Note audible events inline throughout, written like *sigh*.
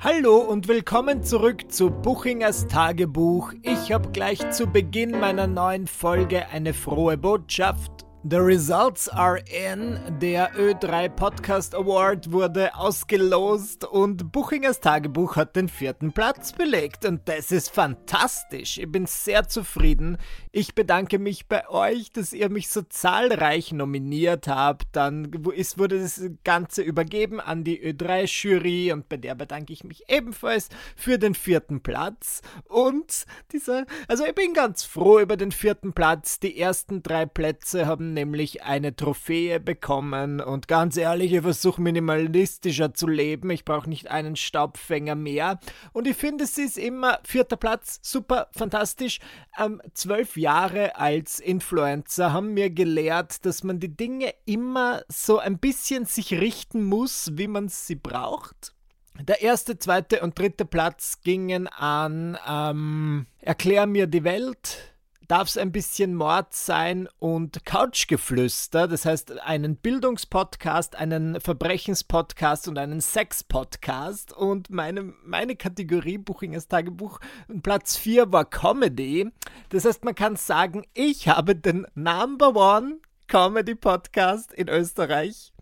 Hallo und willkommen zurück zu Buchingers Tagebuch. Ich habe gleich zu Beginn meiner neuen Folge eine frohe Botschaft. The results are in. Der Ö3 Podcast Award wurde ausgelost und Buchingers Tagebuch hat den vierten Platz belegt. Und das ist fantastisch. Ich bin sehr zufrieden. Ich bedanke mich bei euch, dass ihr mich so zahlreich nominiert habt. Dann ist, wurde das Ganze übergeben an die Ö3-Jury und bei der bedanke ich mich ebenfalls für den vierten Platz. Und dieser, also ich bin ganz froh über den vierten Platz. Die ersten drei Plätze haben nämlich eine Trophäe bekommen und ganz ehrlich, ich versuche minimalistischer zu leben. Ich brauche nicht einen Staubfänger mehr. Und ich finde, es ist immer vierter Platz, super, fantastisch. Ähm, zwölf Jahre als Influencer haben mir gelehrt, dass man die Dinge immer so ein bisschen sich richten muss, wie man sie braucht. Der erste, zweite und dritte Platz gingen an ähm, Erklär mir die Welt, darf es ein bisschen Mord sein und Couchgeflüster, das heißt einen Bildungspodcast, einen Verbrechenspodcast und einen Sexpodcast. Und meine, meine Kategorie Buchingers Tagebuch, Platz 4 war Comedy. Das heißt, man kann sagen, ich habe den Number One Comedy Podcast in Österreich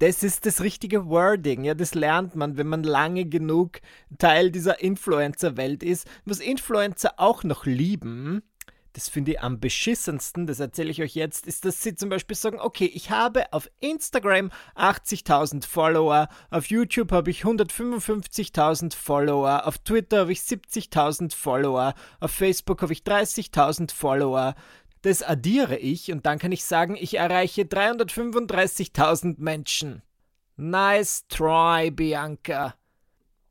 das ist das richtige Wording. Ja, das lernt man, wenn man lange genug Teil dieser Influencer-Welt ist. Was Influencer auch noch lieben, das finde ich am beschissensten, das erzähle ich euch jetzt, ist, dass sie zum Beispiel sagen, okay, ich habe auf Instagram 80.000 Follower, auf YouTube habe ich 155.000 Follower, auf Twitter habe ich 70.000 Follower, auf Facebook habe ich 30.000 Follower. Das addiere ich und dann kann ich sagen, ich erreiche 335.000 Menschen. Nice try, Bianca.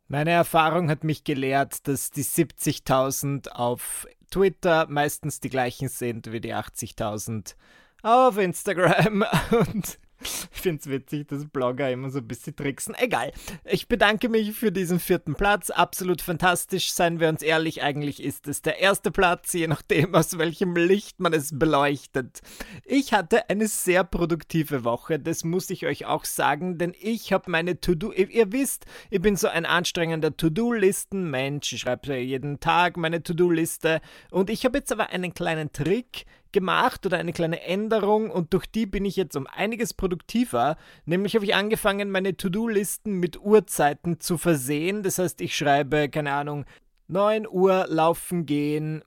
Meine Erfahrung hat mich gelehrt, dass die 70.000 auf Twitter meistens die gleichen sind wie die 80.000 auf Instagram *laughs* und *laughs* ich finde es witzig, dass Blogger immer so ein bisschen tricksen. Egal. Ich bedanke mich für diesen vierten Platz. Absolut fantastisch. Seien wir uns ehrlich, eigentlich ist es der erste Platz, je nachdem, aus welchem Licht man es beleuchtet. Ich hatte eine sehr produktive Woche, das muss ich euch auch sagen, denn ich habe meine To-Do. Ihr, ihr, wisst, ich bin so ein anstrengender To-Do-Listen-Mensch. Ich schreibe jeden Tag meine To-Do-Liste. Und ich habe jetzt aber einen kleinen Trick gemacht oder eine kleine Änderung und durch die bin ich jetzt um einiges produktiver. Nämlich habe ich angefangen, meine To-Do-Listen mit Uhrzeiten zu versehen. Das heißt, ich schreibe, keine Ahnung, 9 Uhr laufen gehen,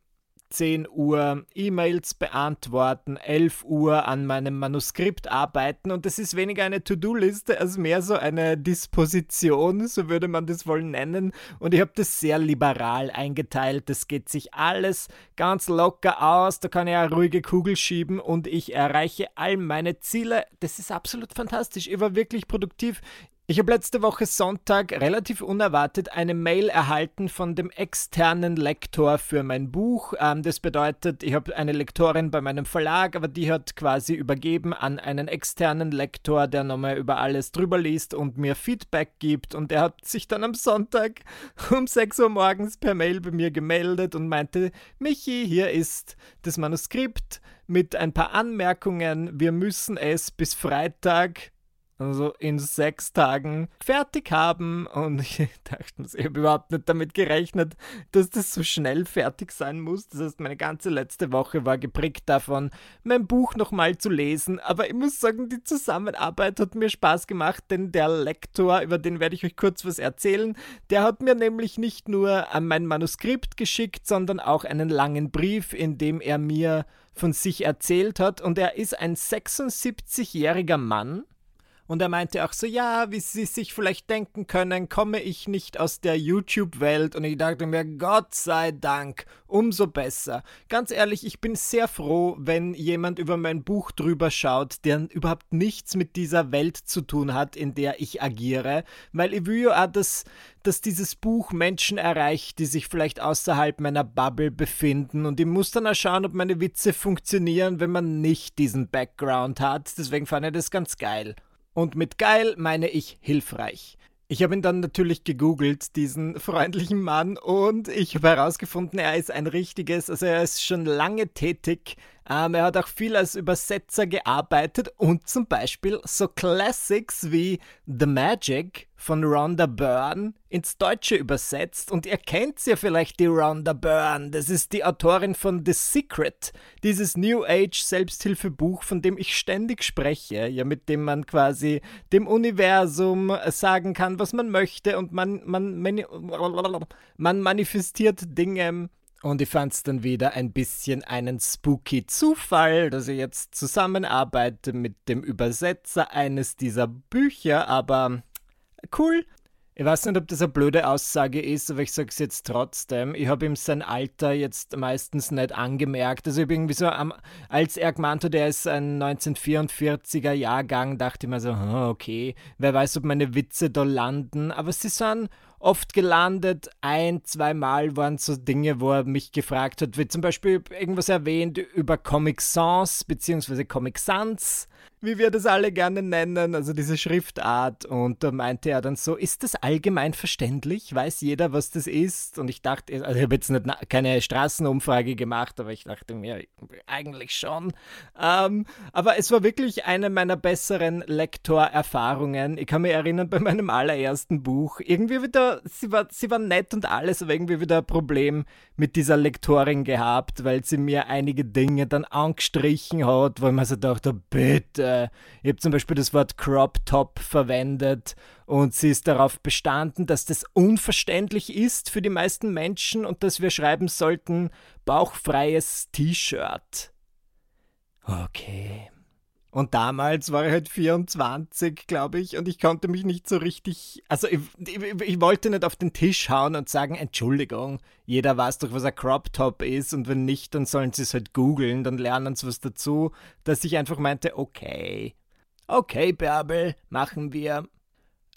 10 Uhr E-Mails beantworten, 11 Uhr an meinem Manuskript arbeiten und das ist weniger eine To-Do-Liste als mehr so eine Disposition, so würde man das wohl nennen. Und ich habe das sehr liberal eingeteilt. Das geht sich alles ganz locker aus. Da kann ich eine ruhige Kugel schieben und ich erreiche all meine Ziele. Das ist absolut fantastisch. Ich war wirklich produktiv. Ich habe letzte Woche Sonntag relativ unerwartet eine Mail erhalten von dem externen Lektor für mein Buch. Ähm, das bedeutet, ich habe eine Lektorin bei meinem Verlag, aber die hat quasi übergeben an einen externen Lektor, der nochmal über alles drüber liest und mir Feedback gibt. Und er hat sich dann am Sonntag *laughs* um 6 Uhr morgens per Mail bei mir gemeldet und meinte, Michi, hier ist das Manuskript mit ein paar Anmerkungen. Wir müssen es bis Freitag also in sechs Tagen fertig haben. Und ich *laughs* dachte, ich habe überhaupt nicht damit gerechnet, dass das so schnell fertig sein muss. Das heißt, meine ganze letzte Woche war geprägt davon, mein Buch nochmal zu lesen. Aber ich muss sagen, die Zusammenarbeit hat mir Spaß gemacht, denn der Lektor, über den werde ich euch kurz was erzählen, der hat mir nämlich nicht nur an mein Manuskript geschickt, sondern auch einen langen Brief, in dem er mir von sich erzählt hat. Und er ist ein 76-jähriger Mann und er meinte auch so, ja, wie Sie sich vielleicht denken können, komme ich nicht aus der YouTube-Welt. Und ich dachte mir, Gott sei Dank, umso besser. Ganz ehrlich, ich bin sehr froh, wenn jemand über mein Buch drüber schaut, der überhaupt nichts mit dieser Welt zu tun hat, in der ich agiere. Weil ich will ja auch, dass, dieses Buch Menschen erreicht, die sich vielleicht außerhalb meiner Bubble befinden. Und ich muss dann auch schauen, ob meine Witze funktionieren, wenn man nicht diesen Background hat. Deswegen fand ich das ganz geil. Und mit geil meine ich hilfreich. Ich habe ihn dann natürlich gegoogelt, diesen freundlichen Mann, und ich habe herausgefunden, er ist ein richtiges, also er ist schon lange tätig. Ähm, er hat auch viel als Übersetzer gearbeitet und zum Beispiel so Classics wie The Magic von Rhonda Byrne ins Deutsche übersetzt. Und ihr kennt ja vielleicht die Rhonda Byrne. Das ist die Autorin von The Secret, dieses New Age Selbsthilfebuch, von dem ich ständig spreche, ja, mit dem man quasi dem Universum sagen kann, was man möchte und man, man, man, man manifestiert Dinge. Und ich fand es dann wieder ein bisschen einen spooky Zufall, dass ich jetzt zusammenarbeite mit dem Übersetzer eines dieser Bücher, aber cool. Ich weiß nicht, ob das eine blöde Aussage ist, aber ich sage es jetzt trotzdem. Ich habe ihm sein Alter jetzt meistens nicht angemerkt. Also ich bin irgendwie so, als er gemeint hat, er ist ein 1944er Jahrgang, dachte ich mir so, okay, wer weiß, ob meine Witze da landen. Aber sie sind oft gelandet. Ein, zweimal waren so Dinge, wo er mich gefragt hat, wie zum Beispiel irgendwas erwähnt über Comic Sans bzw. Comic Sans wie wir das alle gerne nennen, also diese Schriftart. Und da meinte er dann so, ist das allgemein verständlich? Weiß jeder, was das ist? Und ich dachte, also ich habe jetzt nicht keine Straßenumfrage gemacht, aber ich dachte mir, eigentlich schon. Ähm, aber es war wirklich eine meiner besseren Lektorerfahrungen. Ich kann mich erinnern, bei meinem allerersten Buch, irgendwie wieder, sie war, sie war nett und alles, aber irgendwie wieder ein Problem mit dieser Lektorin gehabt, weil sie mir einige Dinge dann angestrichen hat, ich mir so dachte, bitte, äh, ich habe zum Beispiel das Wort Crop Top verwendet und sie ist darauf bestanden, dass das unverständlich ist für die meisten Menschen und dass wir schreiben sollten bauchfreies T-Shirt. Okay. Und damals war ich halt 24, glaube ich, und ich konnte mich nicht so richtig. Also, ich, ich, ich, wollte nicht auf den Tisch hauen und sagen: Entschuldigung, jeder weiß doch, was ein Crop Top ist, und wenn nicht, dann sollen sie es halt googeln, dann lernen sie was dazu. Dass ich einfach meinte: Okay, okay, Bärbel, machen wir.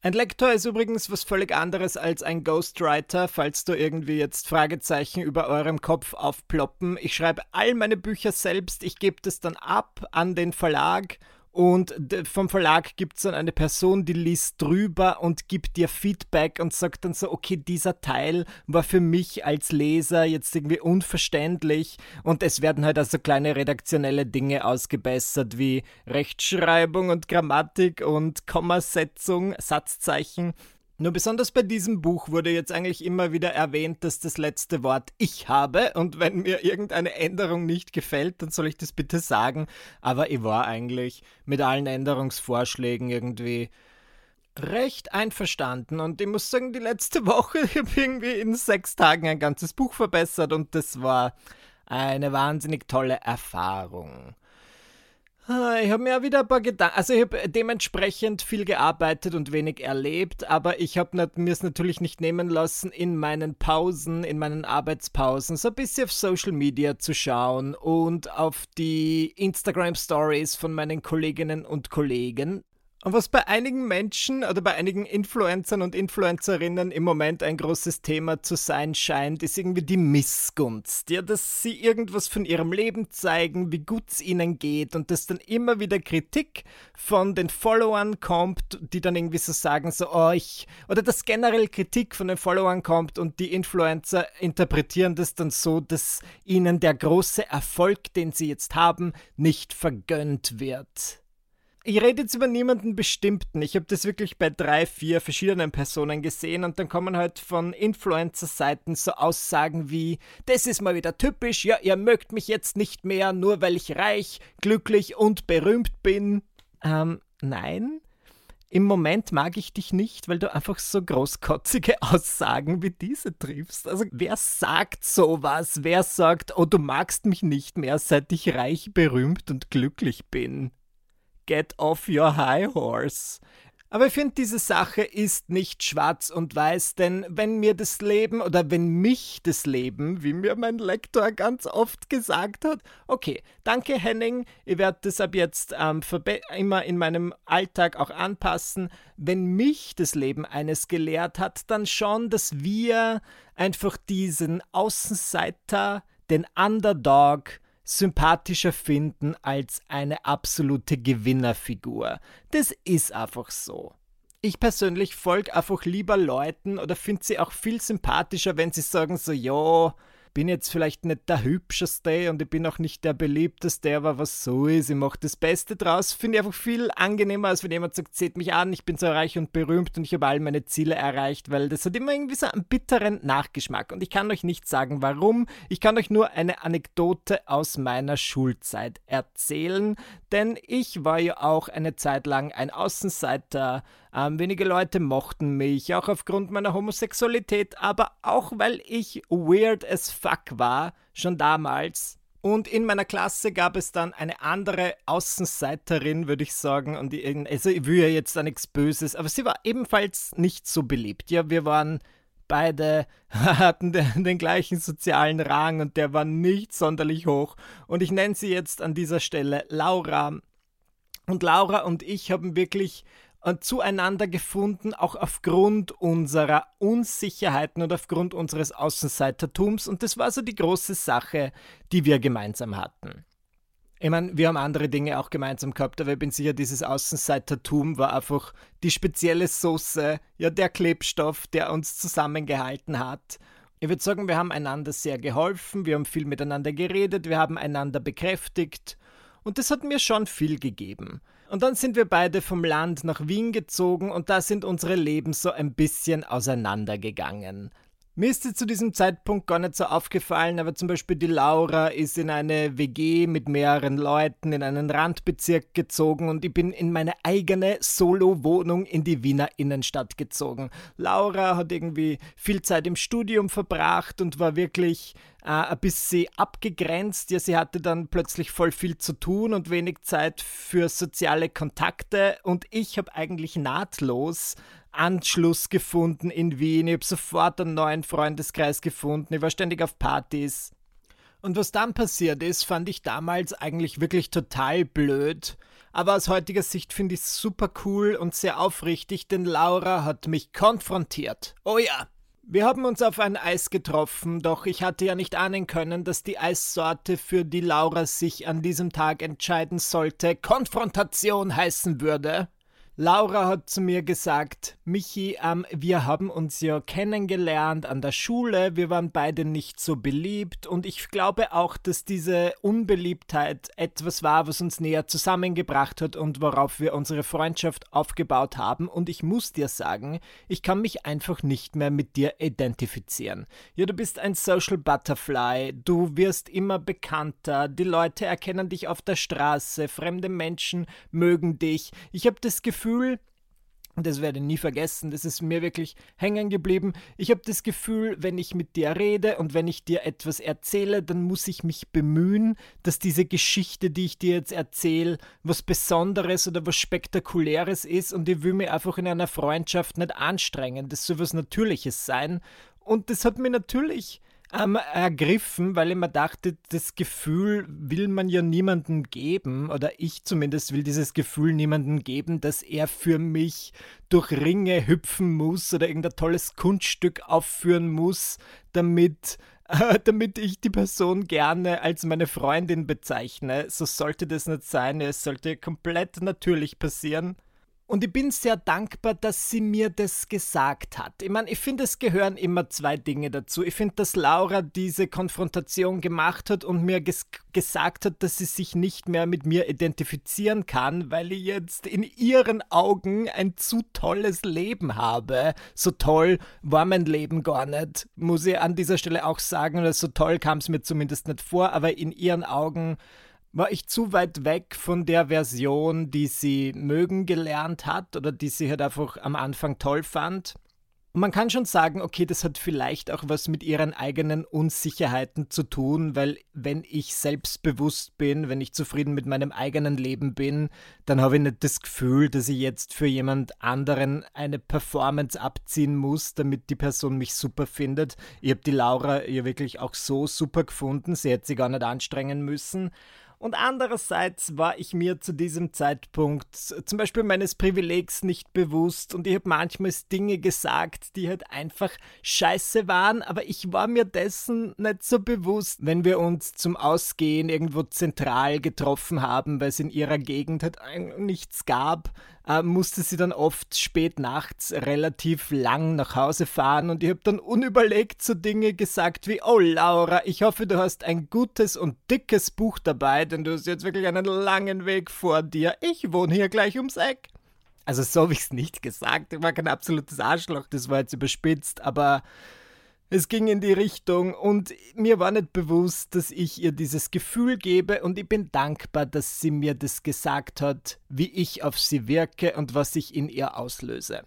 Ein Lektor ist übrigens was völlig anderes als ein Ghostwriter, falls du irgendwie jetzt Fragezeichen über eurem Kopf aufploppen. Ich schreibe all meine Bücher selbst, ich gebe das dann ab an den Verlag und vom Verlag gibt es dann eine Person, die liest drüber und gibt dir Feedback und sagt dann so, okay, dieser Teil war für mich als Leser jetzt irgendwie unverständlich. Und es werden halt also kleine redaktionelle Dinge ausgebessert, wie Rechtschreibung und Grammatik und Kommasetzung, Satzzeichen. Nur besonders bei diesem Buch wurde jetzt eigentlich immer wieder erwähnt, dass das letzte Wort ich habe und wenn mir irgendeine Änderung nicht gefällt, dann soll ich das bitte sagen. Aber ich war eigentlich mit allen Änderungsvorschlägen irgendwie recht einverstanden und ich muss sagen, die letzte *laughs* Woche ich habe irgendwie in sechs Tagen ein ganzes Buch verbessert und das war eine wahnsinnig tolle Erfahrung. Ah, ich habe mir wieder ein paar Gedanken, also ich habe dementsprechend viel gearbeitet und wenig erlebt, aber ich habe mir es natürlich nicht nehmen lassen, in meinen Pausen, in meinen Arbeitspausen so ein bisschen auf Social Media zu schauen und auf die Instagram Stories von meinen Kolleginnen und Kollegen. Und was bei einigen Menschen oder bei einigen Influencern und Influencerinnen im Moment ein großes Thema zu sein scheint, ist irgendwie die Missgunst. Ja, dass sie irgendwas von ihrem Leben zeigen, wie gut es ihnen geht und dass dann immer wieder Kritik von den Followern kommt, die dann irgendwie so sagen, so, oh, ich, oder dass generell Kritik von den Followern kommt und die Influencer interpretieren das dann so, dass ihnen der große Erfolg, den sie jetzt haben, nicht vergönnt wird ich rede jetzt über niemanden bestimmten. Ich habe das wirklich bei drei, vier verschiedenen Personen gesehen und dann kommen halt von Influencer-Seiten so Aussagen wie: Das ist mal wieder typisch, ja, ihr mögt mich jetzt nicht mehr, nur weil ich reich, glücklich und berühmt bin. Ähm, nein. Im Moment mag ich dich nicht, weil du einfach so großkotzige *laughs* Aussagen wie diese triffst. Also wer sagt sowas? Wer sagt, oh, du magst mich nicht mehr, seit ich reich, berühmt und glücklich bin? Get off your high horse. Aber ich finde, diese Sache ist nicht schwarz und weiß, denn wenn mir das Leben oder wenn mich das Leben, wie mir mein Lektor ganz oft gesagt hat, okay, danke Henning, ich werde das ab jetzt ähm, immer in meinem Alltag auch anpassen, wenn mich das Leben eines gelehrt hat, dann schon, dass wir einfach diesen Außenseiter, den Underdog, sympathischer finden als eine absolute Gewinnerfigur. Das ist einfach so. Ich persönlich folge einfach lieber Leuten oder finde sie auch viel sympathischer, wenn sie sagen so, ja, bin jetzt vielleicht nicht der hübscheste und ich bin auch nicht der beliebteste, aber was so ist, ich mache das Beste draus. Finde ich einfach viel angenehmer, als wenn jemand sagt, seht mich an, ich bin so reich und berühmt und ich habe all meine Ziele erreicht, weil das hat immer irgendwie so einen bitteren Nachgeschmack. Und ich kann euch nicht sagen, warum. Ich kann euch nur eine Anekdote aus meiner Schulzeit erzählen, denn ich war ja auch eine Zeit lang ein Außenseiter. Ähm, wenige Leute mochten mich, auch aufgrund meiner Homosexualität, aber auch weil ich weird as fuck war, schon damals. Und in meiner Klasse gab es dann eine andere Außenseiterin, würde ich sagen. Und die, also ich will ja jetzt da nichts Böses, aber sie war ebenfalls nicht so beliebt. Ja, wir waren beide, *laughs* hatten den, den gleichen sozialen Rang und der war nicht sonderlich hoch. Und ich nenne sie jetzt an dieser Stelle Laura. Und Laura und ich haben wirklich zueinander gefunden, auch aufgrund unserer Unsicherheiten und aufgrund unseres Außenseitertums. Und das war so die große Sache, die wir gemeinsam hatten. Ich meine, wir haben andere Dinge auch gemeinsam gehabt, aber ich bin sicher, dieses Außenseitertum war einfach die spezielle Soße, ja, der Klebstoff, der uns zusammengehalten hat. Ich würde sagen, wir haben einander sehr geholfen, wir haben viel miteinander geredet, wir haben einander bekräftigt und das hat mir schon viel gegeben. Und dann sind wir beide vom Land nach Wien gezogen und da sind unsere Leben so ein bisschen auseinandergegangen. Mir ist sie zu diesem Zeitpunkt gar nicht so aufgefallen, aber zum Beispiel die Laura ist in eine WG mit mehreren Leuten in einen Randbezirk gezogen und ich bin in meine eigene Solo-Wohnung in die Wiener Innenstadt gezogen. Laura hat irgendwie viel Zeit im Studium verbracht und war wirklich äh, ein bisschen abgegrenzt. Ja, sie hatte dann plötzlich voll viel zu tun und wenig Zeit für soziale Kontakte und ich habe eigentlich nahtlos Anschluss gefunden in Wien. Ich habe sofort einen neuen Freundeskreis gefunden. Ich war ständig auf Partys. Und was dann passiert ist, fand ich damals eigentlich wirklich total blöd. Aber aus heutiger Sicht finde ich es super cool und sehr aufrichtig, denn Laura hat mich konfrontiert. Oh ja, wir haben uns auf ein Eis getroffen, doch ich hatte ja nicht ahnen können, dass die Eissorte, für die Laura sich an diesem Tag entscheiden sollte, Konfrontation heißen würde. Laura hat zu mir gesagt, Michi, ähm, wir haben uns ja kennengelernt an der Schule, wir waren beide nicht so beliebt. Und ich glaube auch, dass diese Unbeliebtheit etwas war, was uns näher zusammengebracht hat und worauf wir unsere Freundschaft aufgebaut haben. Und ich muss dir sagen, ich kann mich einfach nicht mehr mit dir identifizieren. Ja, du bist ein Social Butterfly, du wirst immer bekannter, die Leute erkennen dich auf der Straße, fremde Menschen mögen dich. Ich habe das Gefühl, Gefühl, und das werde ich nie vergessen, das ist mir wirklich hängen geblieben. Ich habe das Gefühl, wenn ich mit dir rede und wenn ich dir etwas erzähle, dann muss ich mich bemühen, dass diese Geschichte, die ich dir jetzt erzähle, was Besonderes oder was Spektakuläres ist und ich will mir einfach in einer Freundschaft nicht anstrengen. Das soll was Natürliches sein. Und das hat mir natürlich ähm, ergriffen, weil ich mir dachte, das Gefühl will man ja niemandem geben, oder ich zumindest will dieses Gefühl niemandem geben, dass er für mich durch Ringe hüpfen muss oder irgendein tolles Kunststück aufführen muss, damit *laughs* äh, damit ich die Person gerne als meine Freundin bezeichne. So sollte das nicht sein. Es sollte komplett natürlich passieren. Und ich bin sehr dankbar, dass sie mir das gesagt hat. Ich meine, ich finde, es gehören immer zwei Dinge dazu. Ich finde, dass Laura diese Konfrontation gemacht hat und mir ges gesagt hat, dass sie sich nicht mehr mit mir identifizieren kann, weil ich jetzt in ihren Augen ein zu tolles Leben habe. So toll war mein Leben gar nicht, muss ich an dieser Stelle auch sagen. Oder so toll kam es mir zumindest nicht vor, aber in ihren Augen war ich zu weit weg von der Version, die sie mögen gelernt hat oder die sie halt einfach am Anfang toll fand. Und man kann schon sagen, okay, das hat vielleicht auch was mit ihren eigenen Unsicherheiten zu tun, weil wenn ich selbstbewusst bin, wenn ich zufrieden mit meinem eigenen Leben bin, dann habe ich nicht das Gefühl, dass ich jetzt für jemand anderen eine Performance abziehen muss, damit die Person mich super findet. Ich habe die Laura ja wirklich auch so super gefunden, sie hätte sich gar nicht anstrengen müssen. Und andererseits war ich mir zu diesem Zeitpunkt zum Beispiel meines Privilegs nicht bewusst und ich habe manchmal Dinge gesagt, die halt einfach scheiße waren, aber ich war mir dessen nicht so bewusst, wenn wir uns zum Ausgehen irgendwo zentral getroffen haben, weil es in ihrer Gegend halt nichts gab äh, musste sie dann oft spät nachts relativ lang nach Hause fahren und ich habe dann unüberlegt so Dinge gesagt wie, oh Laura, ich hoffe, du hast ein gutes und dickes Buch dabei, denn du hast jetzt wirklich einen langen Weg vor dir. Ich wohne hier gleich ums Eck. Also so habe ich es nicht gesagt. Ich war kein absolutes Arschloch, das war jetzt überspitzt, aber es ging in die Richtung und mir war nicht bewusst, dass ich ihr dieses Gefühl gebe und ich bin dankbar, dass sie mir das gesagt hat, wie ich auf sie wirke und was ich in ihr auslöse.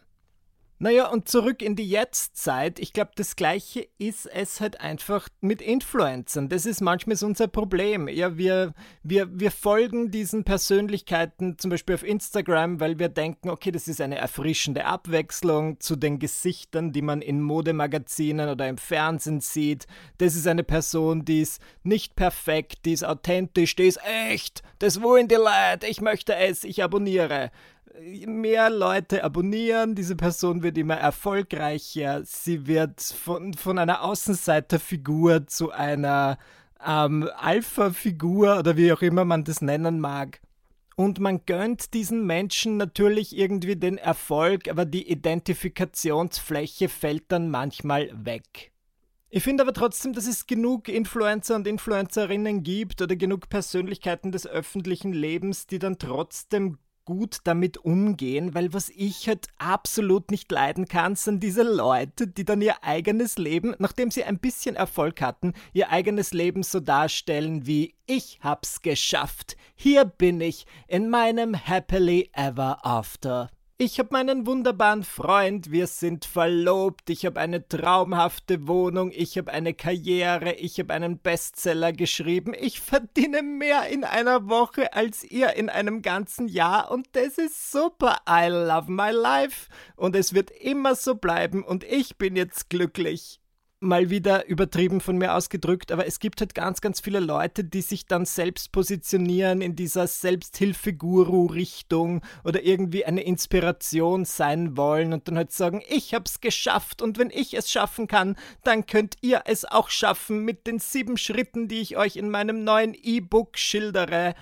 Naja, und zurück in die Jetztzeit. Ich glaube, das Gleiche ist es halt einfach mit Influencern. Das ist manchmal unser Problem. Ja, wir, wir, wir folgen diesen Persönlichkeiten zum Beispiel auf Instagram, weil wir denken, okay, das ist eine erfrischende Abwechslung zu den Gesichtern, die man in Modemagazinen oder im Fernsehen sieht. Das ist eine Person, die ist nicht perfekt, die ist authentisch, die ist echt. Das wollen die Leute. Ich möchte es, ich abonniere mehr Leute abonnieren, diese Person wird immer erfolgreicher, sie wird von, von einer Außenseiterfigur zu einer ähm, Alpha-Figur oder wie auch immer man das nennen mag. Und man gönnt diesen Menschen natürlich irgendwie den Erfolg, aber die Identifikationsfläche fällt dann manchmal weg. Ich finde aber trotzdem, dass es genug Influencer und Influencerinnen gibt oder genug Persönlichkeiten des öffentlichen Lebens, die dann trotzdem gut damit umgehen, weil was ich halt absolut nicht leiden kann, sind diese Leute, die dann ihr eigenes Leben, nachdem sie ein bisschen Erfolg hatten, ihr eigenes Leben so darstellen wie ich hab's geschafft. Hier bin ich in meinem happily ever after. Ich habe meinen wunderbaren Freund, wir sind verlobt, ich habe eine traumhafte Wohnung, ich habe eine Karriere, ich habe einen Bestseller geschrieben, ich verdiene mehr in einer Woche als ihr in einem ganzen Jahr und das ist super. I love my life. Und es wird immer so bleiben und ich bin jetzt glücklich mal wieder übertrieben von mir ausgedrückt, aber es gibt halt ganz, ganz viele Leute, die sich dann selbst positionieren in dieser Selbsthilfeguru-Richtung oder irgendwie eine Inspiration sein wollen und dann halt sagen, ich hab's geschafft und wenn ich es schaffen kann, dann könnt ihr es auch schaffen mit den sieben Schritten, die ich euch in meinem neuen E-Book schildere.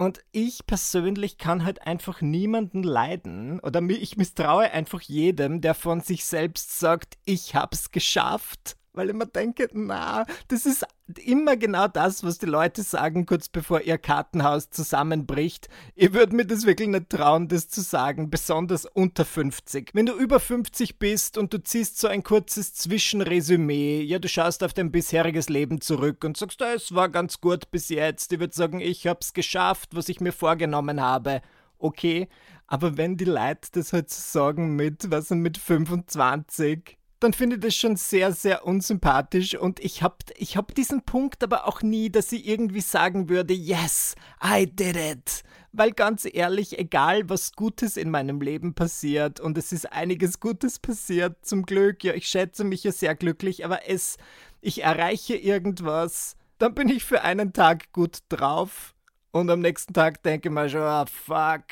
Und ich persönlich kann halt einfach niemanden leiden oder ich misstraue einfach jedem, der von sich selbst sagt, ich hab's geschafft. Weil ich mir denke, na, das ist immer genau das, was die Leute sagen, kurz bevor ihr Kartenhaus zusammenbricht. Ihr würdet mir das wirklich nicht trauen, das zu sagen, besonders unter 50. Wenn du über 50 bist und du ziehst so ein kurzes Zwischenresümee, ja, du schaust auf dein bisheriges Leben zurück und sagst, es war ganz gut bis jetzt. Ich würde sagen, ich hab's geschafft, was ich mir vorgenommen habe. Okay, aber wenn die Leute das halt sagen mit, was sind mit 25, dann finde ich das schon sehr, sehr unsympathisch. Und ich habe ich hab diesen Punkt aber auch nie, dass ich irgendwie sagen würde, yes, I did it. Weil ganz ehrlich, egal was Gutes in meinem Leben passiert und es ist einiges Gutes passiert, zum Glück, ja, ich schätze mich ja sehr glücklich, aber es, ich erreiche irgendwas, dann bin ich für einen Tag gut drauf. Und am nächsten Tag denke ich mir schon, ah, fuck,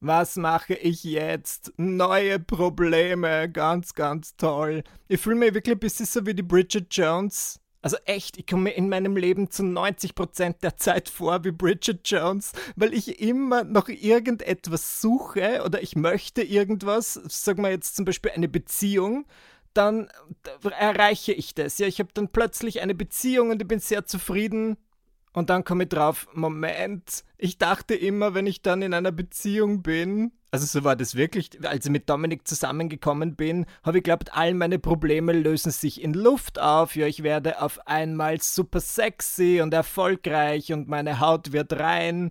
was mache ich jetzt? Neue Probleme, ganz, ganz toll. Ich fühle mich wirklich ein bisschen so wie die Bridget Jones. Also echt, ich komme in meinem Leben zu 90% der Zeit vor wie Bridget Jones, weil ich immer noch irgendetwas suche oder ich möchte irgendwas, sagen wir jetzt zum Beispiel eine Beziehung, dann erreiche ich das. Ja, ich habe dann plötzlich eine Beziehung und ich bin sehr zufrieden und dann komme ich drauf, Moment, ich dachte immer, wenn ich dann in einer Beziehung bin, also so war das wirklich, als ich mit Dominik zusammengekommen bin, habe ich geglaubt, all meine Probleme lösen sich in Luft auf. Ja, ich werde auf einmal super sexy und erfolgreich und meine Haut wird rein.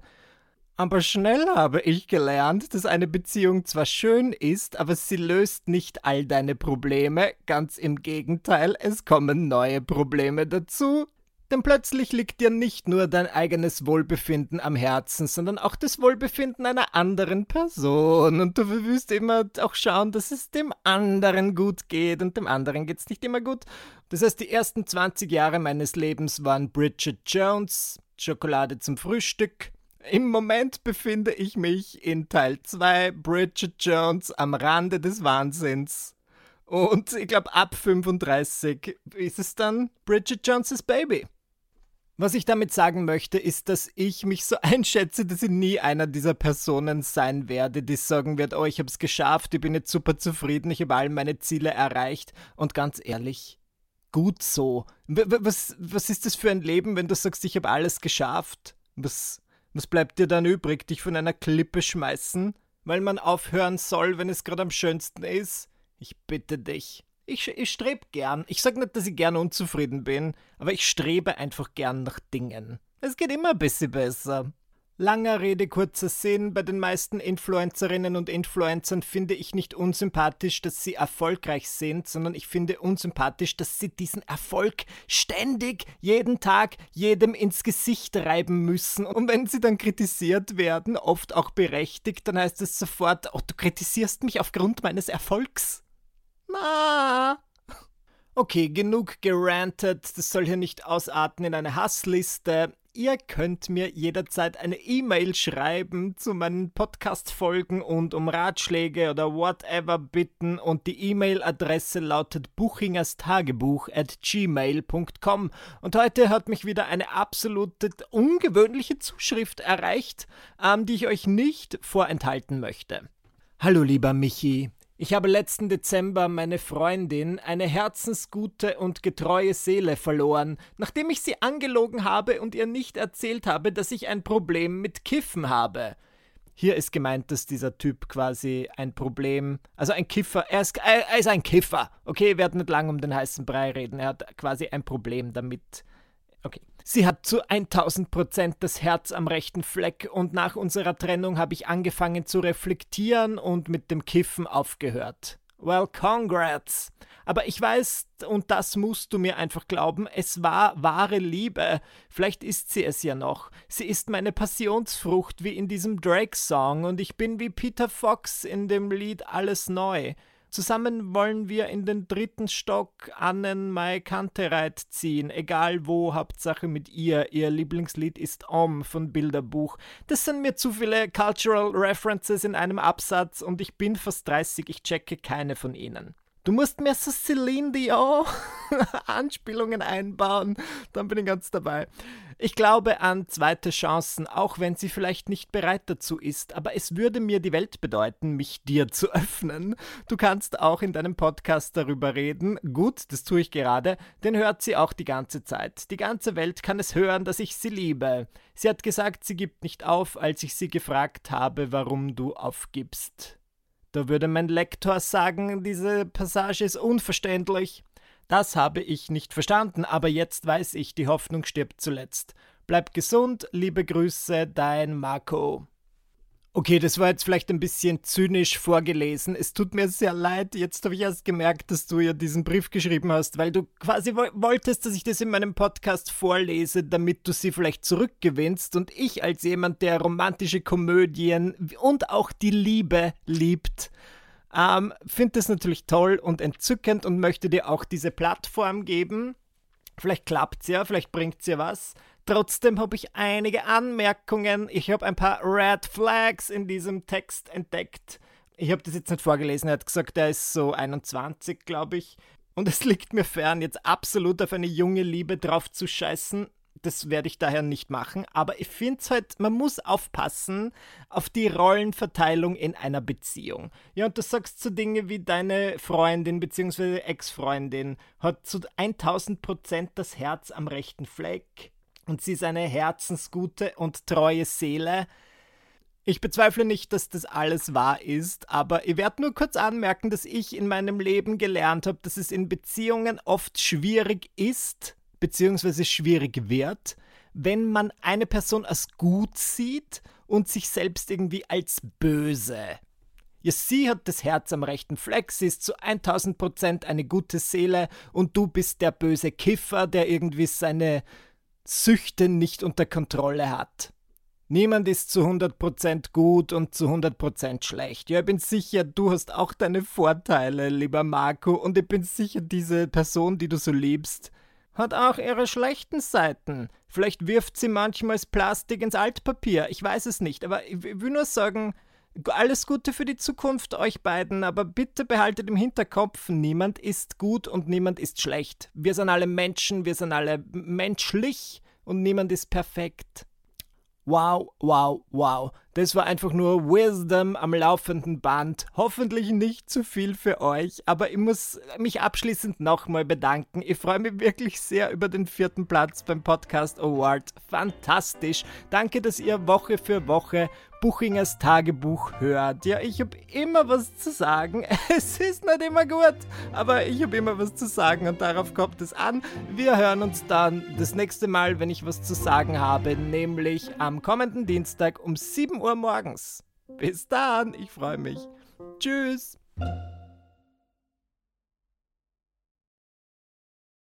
Aber schnell habe ich gelernt, dass eine Beziehung zwar schön ist, aber sie löst nicht all deine Probleme. Ganz im Gegenteil, es kommen neue Probleme dazu. Denn plötzlich liegt dir nicht nur dein eigenes Wohlbefinden am Herzen, sondern auch das Wohlbefinden einer anderen Person. Und du wirst immer auch schauen, dass es dem anderen gut geht und dem anderen geht es nicht immer gut. Das heißt, die ersten 20 Jahre meines Lebens waren Bridget Jones, Schokolade zum Frühstück. Im Moment befinde ich mich in Teil 2 Bridget Jones am Rande des Wahnsinns. Und ich glaube, ab 35 ist es dann Bridget Jones' Baby. Was ich damit sagen möchte, ist, dass ich mich so *laughs* einschätze, dass ich nie einer dieser Personen sein werde, die sagen wird, oh, ich habe es geschafft, ich bin jetzt super zufrieden, ich habe all meine Ziele erreicht. Und ganz ehrlich, gut so. Was, was ist das für ein Leben, wenn du sagst, ich habe alles geschafft? Was, was bleibt dir dann übrig, dich von einer Klippe schmeißen? Weil man aufhören soll, wenn es gerade am schönsten ist? Ich bitte dich. Ich, ich strebe gern. Ich sage nicht, dass ich gern unzufrieden bin, aber ich strebe einfach gern nach Dingen. Es geht immer ein bisschen besser. Langer Rede, kurzer Sinn, bei den meisten Influencerinnen und Influencern finde ich nicht unsympathisch, dass sie erfolgreich sind, sondern ich finde unsympathisch, dass sie diesen Erfolg ständig, jeden Tag, jedem ins Gesicht reiben müssen. Und wenn sie dann kritisiert werden, oft auch berechtigt, dann heißt es sofort, oh, du kritisierst mich aufgrund meines Erfolgs. Na. Okay, genug gerantet. Das soll hier nicht ausarten in eine Hassliste. Ihr könnt mir jederzeit eine E-Mail schreiben zu meinen Podcast-Folgen und um Ratschläge oder whatever bitten. Und die E-Mail-Adresse lautet buchingerstagebuch at gmail.com. Und heute hat mich wieder eine absolute ungewöhnliche Zuschrift erreicht, ähm, die ich euch nicht vorenthalten möchte. Hallo lieber Michi, ich habe letzten Dezember meine Freundin, eine herzensgute und getreue Seele, verloren, nachdem ich sie angelogen habe und ihr nicht erzählt habe, dass ich ein Problem mit Kiffen habe. Hier ist gemeint, dass dieser Typ quasi ein Problem, also ein Kiffer, er ist, er ist ein Kiffer. Okay, wir werden nicht lang um den heißen Brei reden, er hat quasi ein Problem damit. Okay. Sie hat zu 1000 Prozent das Herz am rechten Fleck und nach unserer Trennung habe ich angefangen zu reflektieren und mit dem Kiffen aufgehört. Well, congrats. Aber ich weiß, und das musst du mir einfach glauben, es war wahre Liebe. Vielleicht ist sie es ja noch. Sie ist meine Passionsfrucht wie in diesem Drake-Song und ich bin wie Peter Fox in dem Lied Alles Neu. Zusammen wollen wir in den dritten Stock Annen Mai Kantereit ziehen, egal wo, Hauptsache mit ihr. Ihr Lieblingslied ist Om von Bilderbuch. Das sind mir zu viele Cultural References in einem Absatz und ich bin fast 30, ich checke keine von ihnen. Du musst mehr so Celine Dion *laughs* Anspielungen einbauen, dann bin ich ganz dabei. Ich glaube an zweite Chancen, auch wenn sie vielleicht nicht bereit dazu ist, aber es würde mir die Welt bedeuten, mich dir zu öffnen. Du kannst auch in deinem Podcast darüber reden. Gut, das tue ich gerade, den hört sie auch die ganze Zeit. Die ganze Welt kann es hören, dass ich sie liebe. Sie hat gesagt, sie gibt nicht auf, als ich sie gefragt habe, warum du aufgibst. Da würde mein Lektor sagen, diese Passage ist unverständlich. Das habe ich nicht verstanden, aber jetzt weiß ich, die Hoffnung stirbt zuletzt. Bleib gesund, liebe Grüße, dein Marco. Okay, das war jetzt vielleicht ein bisschen zynisch vorgelesen. Es tut mir sehr leid. Jetzt habe ich erst gemerkt, dass du ja diesen Brief geschrieben hast, weil du quasi wolltest, dass ich das in meinem Podcast vorlese, damit du sie vielleicht zurückgewinnst. Und ich als jemand, der romantische Komödien und auch die Liebe liebt, ähm, finde das natürlich toll und entzückend und möchte dir auch diese Plattform geben. Vielleicht klappt es ja, vielleicht bringt es ja was. Trotzdem habe ich einige Anmerkungen. Ich habe ein paar Red Flags in diesem Text entdeckt. Ich habe das jetzt nicht vorgelesen. Er hat gesagt, er ist so 21, glaube ich. Und es *laughs* liegt mir fern, jetzt absolut auf eine junge Liebe drauf zu scheißen. Das werde ich daher nicht machen. Aber ich finde es halt, man muss aufpassen auf die Rollenverteilung in einer Beziehung. Ja, und du sagst so Dinge wie deine Freundin bzw. Ex-Freundin hat zu 1000 Prozent das Herz am rechten Fleck und sie ist eine herzensgute und treue Seele. Ich bezweifle nicht, dass das alles wahr ist, aber ich werde nur kurz anmerken, dass ich in meinem Leben gelernt habe, dass es in Beziehungen oft schwierig ist, beziehungsweise schwierig wird, wenn man eine Person als gut sieht und sich selbst irgendwie als böse. Ja, sie hat das Herz am rechten Fleck, sie ist zu 1000 Prozent eine gute Seele und du bist der böse Kiffer, der irgendwie seine Süchte nicht unter Kontrolle hat. Niemand ist zu 100% gut und zu 100% schlecht. Ja, ich bin sicher, du hast auch deine Vorteile, lieber Marco, und ich bin sicher, diese Person, die du so liebst, hat auch ihre schlechten Seiten. Vielleicht wirft sie manchmal Plastik ins Altpapier, ich weiß es nicht, aber ich will nur sagen, alles Gute für die Zukunft euch beiden, aber bitte behaltet im Hinterkopf, niemand ist gut und niemand ist schlecht. Wir sind alle Menschen, wir sind alle menschlich und niemand ist perfekt. Wow, wow, wow. Das war einfach nur Wisdom am laufenden Band. Hoffentlich nicht zu viel für euch, aber ich muss mich abschließend nochmal bedanken. Ich freue mich wirklich sehr über den vierten Platz beim Podcast Award. Fantastisch. Danke, dass ihr Woche für Woche Buchingers Tagebuch hört. Ja, ich habe immer was zu sagen. *laughs* Es ist nicht immer gut, aber ich habe immer was zu sagen und darauf kommt es an. Wir hören uns dann das nächste Mal, wenn ich was zu sagen habe, nämlich am kommenden Dienstag um 7 Uhr morgens. Bis dann, ich freue mich. Tschüss.